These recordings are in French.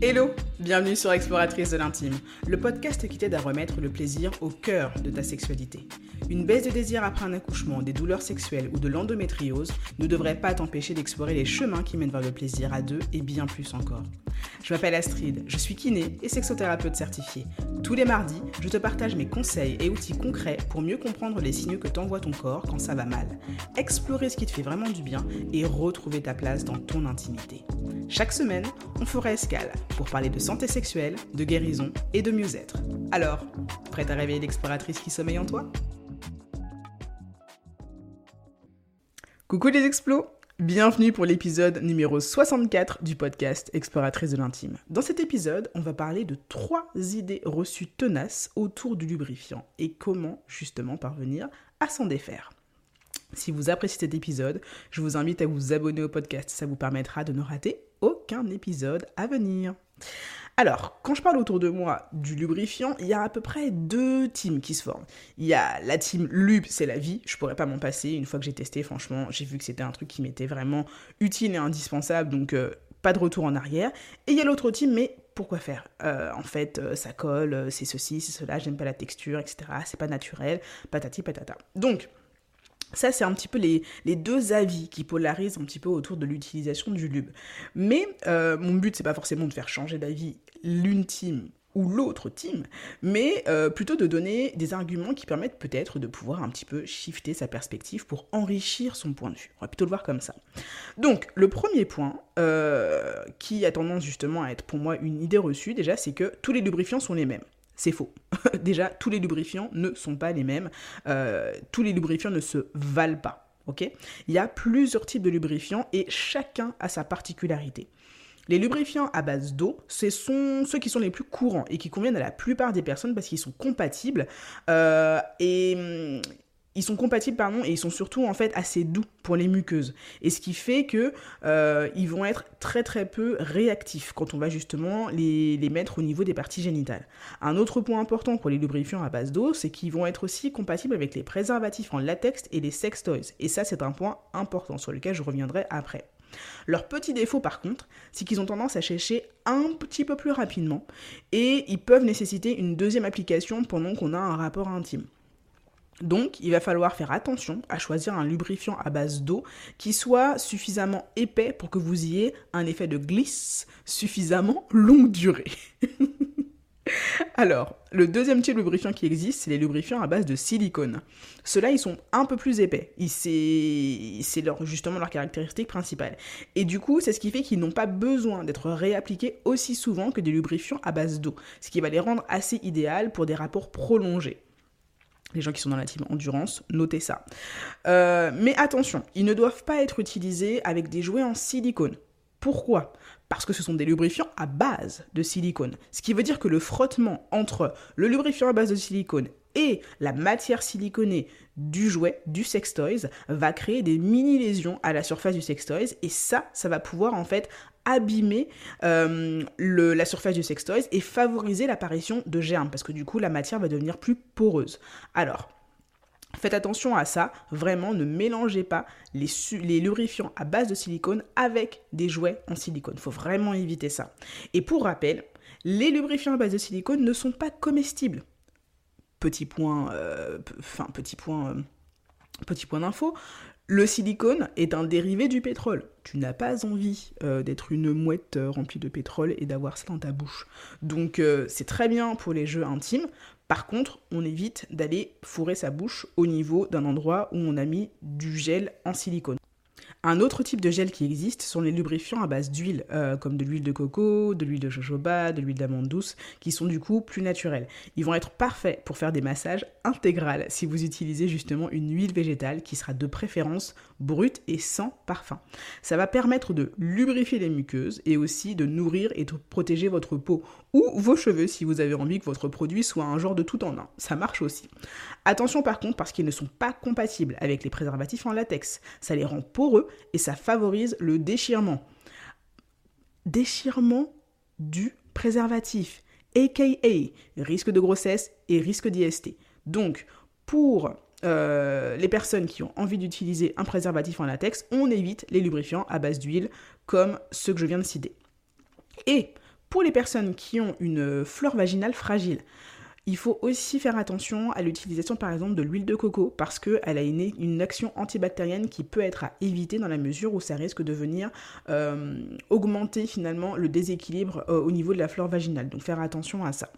Hello, bienvenue sur Exploratrice de l'intime, le podcast qui t'aide à remettre le plaisir au cœur de ta sexualité. Une baisse de désir après un accouchement, des douleurs sexuelles ou de l'endométriose ne devrait pas t'empêcher d'explorer les chemins qui mènent vers le plaisir à deux et bien plus encore. Je m'appelle Astrid, je suis kiné et sexothérapeute certifiée. Tous les mardis, je te partage mes conseils et outils concrets pour mieux comprendre les signaux que t'envoie ton corps quand ça va mal, explorer ce qui te fait vraiment du bien et retrouver ta place dans ton intimité. Chaque semaine, on fera escale pour parler de santé sexuelle, de guérison et de mieux-être. Alors, prête à réveiller l'exploratrice qui sommeille en toi? Coucou les explos Bienvenue pour l'épisode numéro 64 du podcast Exploratrice de l'intime. Dans cet épisode, on va parler de trois idées reçues tenaces autour du lubrifiant et comment justement parvenir à s'en défaire. Si vous appréciez cet épisode, je vous invite à vous abonner au podcast, ça vous permettra de ne rater aucun épisode à venir. Alors, quand je parle autour de moi du lubrifiant, il y a à peu près deux teams qui se forment. Il y a la team lube, c'est la vie, je pourrais pas m'en passer. Une fois que j'ai testé, franchement, j'ai vu que c'était un truc qui m'était vraiment utile et indispensable, donc euh, pas de retour en arrière. Et il y a l'autre team, mais pourquoi faire? Euh, En fait, euh, ça colle, c'est ceci, c'est cela, j'aime pas la texture, etc. C'est pas naturel, patati patata. Donc, ça, c'est un petit peu les, deux avis qui polarisent un petit peu autour de l'utilisation du lube. Mais euh, mon but, c'est pas forcément de faire changer d'avis l'une team ou l'autre team, mais euh, plutôt de donner des arguments qui permettent peut-être de pouvoir un petit peu shifter sa perspective pour enrichir son point de vue. On va plutôt le voir comme ça. Donc, le premier point, euh, qui a tendance justement à être pour moi une idée reçue déjà, c'est que tous les lubrifiants sont les mêmes. C'est faux. Déjà, tous les lubrifiants ne sont pas les mêmes. Euh, tous les lubrifiants ne se valent pas. ok? Il y a plusieurs types de lubrifiants et chacun a sa particularité. Les lubrifiants à base d'eau, ce sont ceux qui sont les plus courants et qui conviennent à la plupart des personnes parce qu'ils sont compatibles. Euh, et hum, ils sont compatibles pardon et ils sont surtout en fait assez doux pour les muqueuses et ce qui fait que euh, ils vont être très très peu réactifs quand on va justement les, mettre au niveau des parties génitales. Un autre point important pour les lubrifiants à base d'eau, c'est qu'ils vont être aussi compatibles avec les préservatifs en latex et les sex toys et ça c'est un point important sur lequel je reviendrai après. Leur petit défaut par contre, c'est qu'ils ont tendance à sécher un petit peu plus rapidement et ils peuvent nécessiter une deuxième application pendant qu'on a un rapport intime. Donc, il va falloir faire attention à choisir un lubrifiant à base d'eau qui soit suffisamment épais pour que vous ayez un effet de glisse suffisamment longue durée. Alors, le deuxième type de lubrifiant qui existe, c'est les lubrifiants à base de silicone. Ceux-là, ils sont un peu plus épais. C'est justement leur caractéristique principale. Et du coup, c'est ce qui fait qu'ils n'ont pas besoin d'être réappliqués aussi souvent que des lubrifiants à base d'eau. Ce qui va les rendre assez idéales pour des rapports prolongés les gens qui sont dans la team endurance, notez ça. Euh, mais attention, ils ne doivent pas être utilisés avec des jouets en silicone. Pourquoi? Parce que ce sont des lubrifiants à base de silicone. Ce qui veut dire que le frottement entre le lubrifiant à base de silicone et la matière siliconée du jouet, du sextoys, va créer des mini-lésions à la surface du sextoys. Et ça, ça va pouvoir en fait abîmer euh, la surface du sextoys et favoriser l'apparition de germes parce que du coup la matière va devenir plus poreuse. Alors, Faites attention à ça, vraiment ne mélangez pas les, lubrifiants à base de silicone avec des jouets en silicone. Il faut vraiment éviter ça. Et pour rappel, les lubrifiants à base de silicone ne sont pas comestibles. Petit point, euh, enfin petit point, euh, petit point d'info, le silicone est un dérivé du pétrole. Tu n'as pas envie euh, d'être une mouette euh, remplie de pétrole et d'avoir ça dans ta bouche. Donc euh, c'est très bien pour les jeux intimes. Par contre, on évite d'aller fourrer sa bouche au niveau d'un endroit où on a mis du gel en silicone. Un autre type de gel qui existe sont les lubrifiants à base d'huile, euh, comme de l'huile de coco, de l'huile de jojoba, de l'huile d'amande douce, qui sont du coup plus naturels. Ils vont être parfaits pour faire des massages intégrales si vous utilisez justement une huile végétale qui sera de préférence brute et sans parfum. Ça va permettre de lubrifier les muqueuses et aussi de nourrir et de protéger votre peau ou vos cheveux si vous avez envie que votre produit soit un genre de tout en un. Ça marche aussi. Attention par contre parce qu'ils ne sont pas compatibles avec les préservatifs en latex. Ça les rend poreux et ça favorise le déchirement. Déchirement du préservatif, aka risque de grossesse et risque d'IST. Donc, pour euh, les personnes qui ont envie d'utiliser un préservatif en latex, on évite les lubrifiants à base d'huile comme ceux que je viens de citer. Et Pour les personnes qui ont une flore vaginale fragile, il faut aussi faire attention à l'utilisation par exemple de l'huile de coco parce qu'elle a une, action antibactérienne qui peut être à éviter dans la mesure où ça risque de venir euh, augmenter finalement le déséquilibre euh, au niveau de la flore vaginale. Donc faire attention à ça.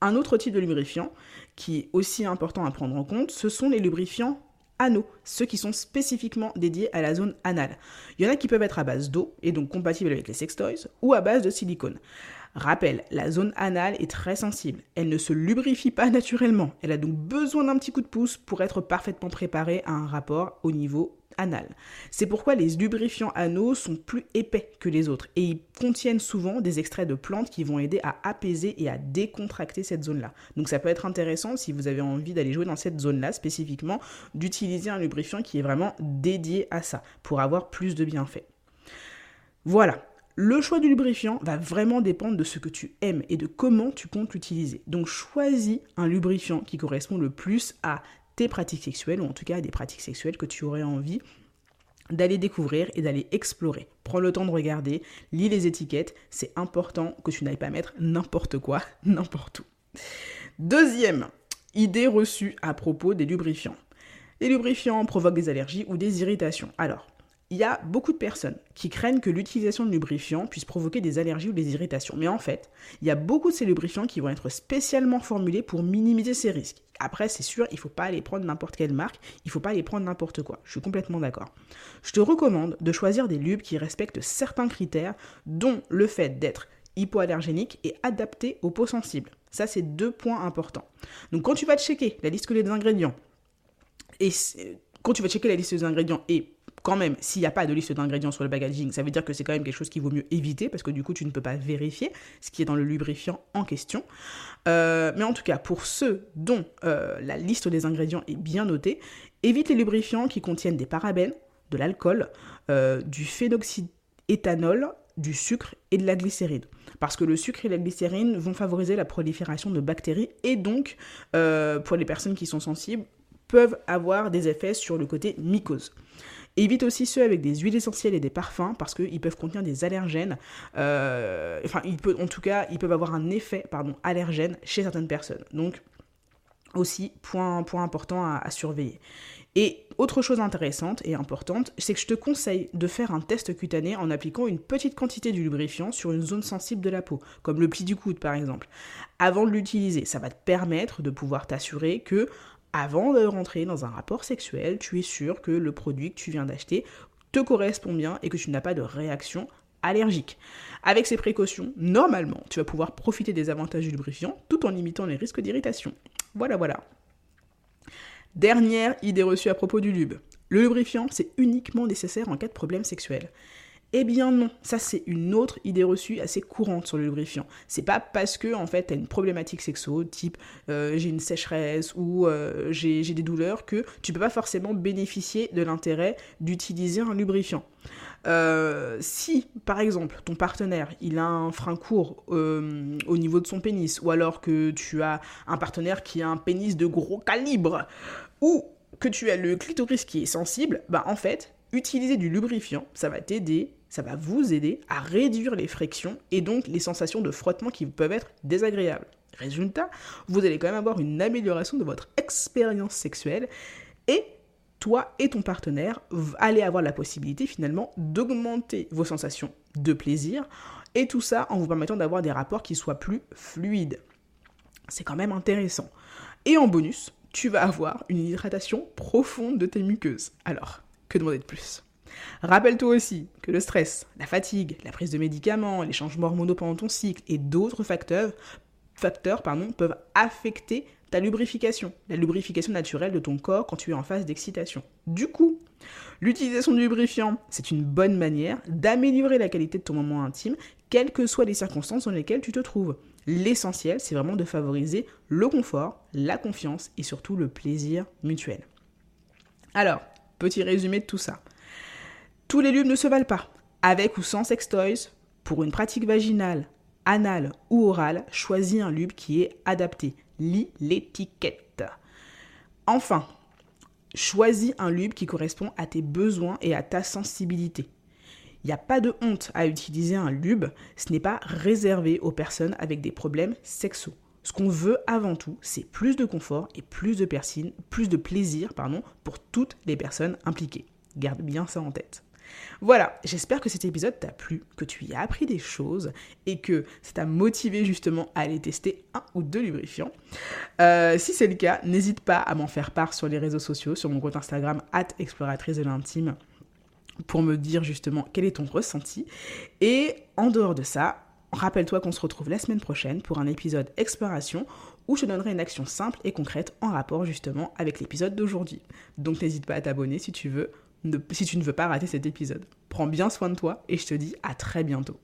Un autre type de lubrifiant qui est aussi important à prendre en compte, ce sont les lubrifiants anneaux, ceux qui sont spécifiquement dédiés à la zone anale. Il y en a qui peuvent être à base d'eau et donc compatibles avec les sextoys ou à base de silicone. Rappel, la zone anale est très sensible. Elle ne se lubrifie pas naturellement. Elle a donc besoin d'un petit coup de pouce pour être parfaitement préparée à un rapport au niveau anal. C'est pourquoi les lubrifiants anneaux sont plus épais que les autres et ils contiennent souvent des extraits de plantes qui vont aider à apaiser et à décontracter cette zone-là. Donc ça peut être intéressant si vous avez envie d'aller jouer dans cette zone-là spécifiquement, d'utiliser un lubrifiant qui est vraiment dédié à ça pour avoir plus de bienfaits. Voilà, le choix du lubrifiant va vraiment dépendre de ce que tu aimes et de comment tu comptes l'utiliser. Donc choisis un lubrifiant qui correspond le plus à tes pratiques sexuelles, ou en tout cas à des pratiques sexuelles que tu aurais envie d'aller découvrir et d'aller explorer. Prends le temps de regarder, lis les étiquettes, c'est important que tu n'ailles pas mettre n'importe quoi, n'importe où. Deuxième idée reçue à propos des lubrifiants. Les lubrifiants provoquent des allergies ou des irritations. Alors, il y a beaucoup de personnes qui craignent que l'utilisation de lubrifiants puisse provoquer des allergies ou des irritations. Mais en fait, il y a beaucoup de ces lubrifiants qui vont être spécialement formulés pour minimiser ces risques. Après, c'est sûr, il ne faut pas aller prendre n'importe quelle marque, il ne faut pas aller prendre n'importe quoi. Je suis complètement d'accord. Je te recommande de choisir des lubes qui respectent certains critères, dont le fait d'être hypoallergénique et adapté aux peaux sensibles. Ça, c'est deux points importants. Donc, quand tu vas checker la liste des ingrédients, et quand tu vas checker la liste des ingrédients et quand même, s'il n'y a pas de liste d'ingrédients sur le packaging, ça veut dire que c'est quand même quelque chose qu'il vaut mieux éviter parce que du coup, tu ne peux pas vérifier ce qui est dans le lubrifiant en question. Euh, mais en tout cas, pour ceux dont euh, la liste des ingrédients est bien notée, évite les lubrifiants qui contiennent des parabènes, de l'alcool, euh, du phénoxyéthanol, du sucre et de la glycérine. Parce que le sucre et la glycérine vont favoriser la prolifération de bactéries et donc, pour les personnes qui sont sensibles, peuvent avoir des effets sur le côté mycose. Évite aussi ceux avec des huiles essentielles et des parfums parce qu'ils peuvent contenir des allergènes. Euh, enfin, il peut, en tout cas, ils peuvent avoir un effet allergène chez certaines personnes. Donc, aussi, point, point important à, à surveiller. Et autre chose intéressante et importante, c'est que je te conseille de faire un test cutané en appliquant une petite quantité du lubrifiant sur une zone sensible de la peau, comme le pli du coude par exemple. Avant de l'utiliser, ça va te permettre de pouvoir t'assurer que avant de rentrer dans un rapport sexuel, tu es sûr que le produit que tu viens d'acheter te correspond bien et que tu n'as pas de réaction allergique. Avec ces précautions, normalement, tu vas pouvoir profiter des avantages du lubrifiant tout en limitant les risques d'irritation. Voilà, voilà. Dernière idée reçue à propos du lube. Le lubrifiant, c'est uniquement nécessaire en cas de problème sexuel. Eh bien non, ça c'est une autre idée reçue assez courante sur le lubrifiant. C'est pas parce que en fait t'as une problématique sexo, type euh, j'ai une sécheresse ou euh, j'ai des douleurs, que tu peux pas forcément bénéficier de l'intérêt d'utiliser un lubrifiant. Euh, si, par exemple, ton partenaire, il a un frein court au niveau de son pénis, ou alors que tu as un partenaire qui a un pénis de gros calibre, ou que tu as le clitoris qui est sensible, bah en fait, utiliser du lubrifiant, ça va t'aider ça va vous aider à réduire les frictions et donc les sensations de frottement qui peuvent être désagréables. Résultat, vous allez quand même avoir une amélioration de votre expérience sexuelle et toi et ton partenaire allez avoir la possibilité finalement d'augmenter vos sensations de plaisir et tout ça en vous permettant d'avoir des rapports qui soient plus fluides. C'est quand même intéressant. Et en bonus, tu vas avoir une hydratation profonde de tes muqueuses. Alors, que demander de plus? Rappelle-toi aussi que le stress, la fatigue, la prise de médicaments, les changements hormonaux pendant ton cycle et d'autres facteurs, peuvent affecter ta lubrification, la lubrification naturelle de ton corps quand tu es en phase d'excitation. Du coup, l'utilisation du lubrifiant, c'est une bonne manière d'améliorer la qualité de ton moment intime, quelles que soient les circonstances dans lesquelles tu te trouves. L'essentiel, c'est vraiment de favoriser le confort, la confiance et surtout le plaisir mutuel. Alors, petit résumé de tout ça. Tous les lubes ne se valent pas. Avec ou sans sextoys, pour une pratique vaginale, anale ou orale, choisis un lube qui est adapté. Lis l'étiquette. Enfin, choisis un lube qui correspond à tes besoins et à ta sensibilité. Il n'y a pas de honte à utiliser un lube, ce n'est pas réservé aux personnes avec des problèmes sexuels. Ce qu'on veut avant tout, c'est plus de confort et plus de, plus de plaisir pour toutes les personnes impliquées. Garde bien ça en tête. Voilà, j'espère que cet épisode t'a plu, que tu y as appris des choses et que ça t'a motivé justement à aller tester un ou deux lubrifiants. Euh, si c'est le cas, n'hésite pas à m'en faire part sur les réseaux sociaux, sur mon compte Instagram, exploratrice de l'intime, pour me dire justement quel est ton ressenti. Et en dehors de ça, rappelle-toi qu'on se retrouve la semaine prochaine pour un épisode exploration où je donnerai une action simple et concrète en rapport justement avec l'épisode d'aujourd'hui. Donc n'hésite pas à t'abonner si tu veux si tu ne veux pas rater cet épisode. Prends bien soin de toi et je te dis à très bientôt.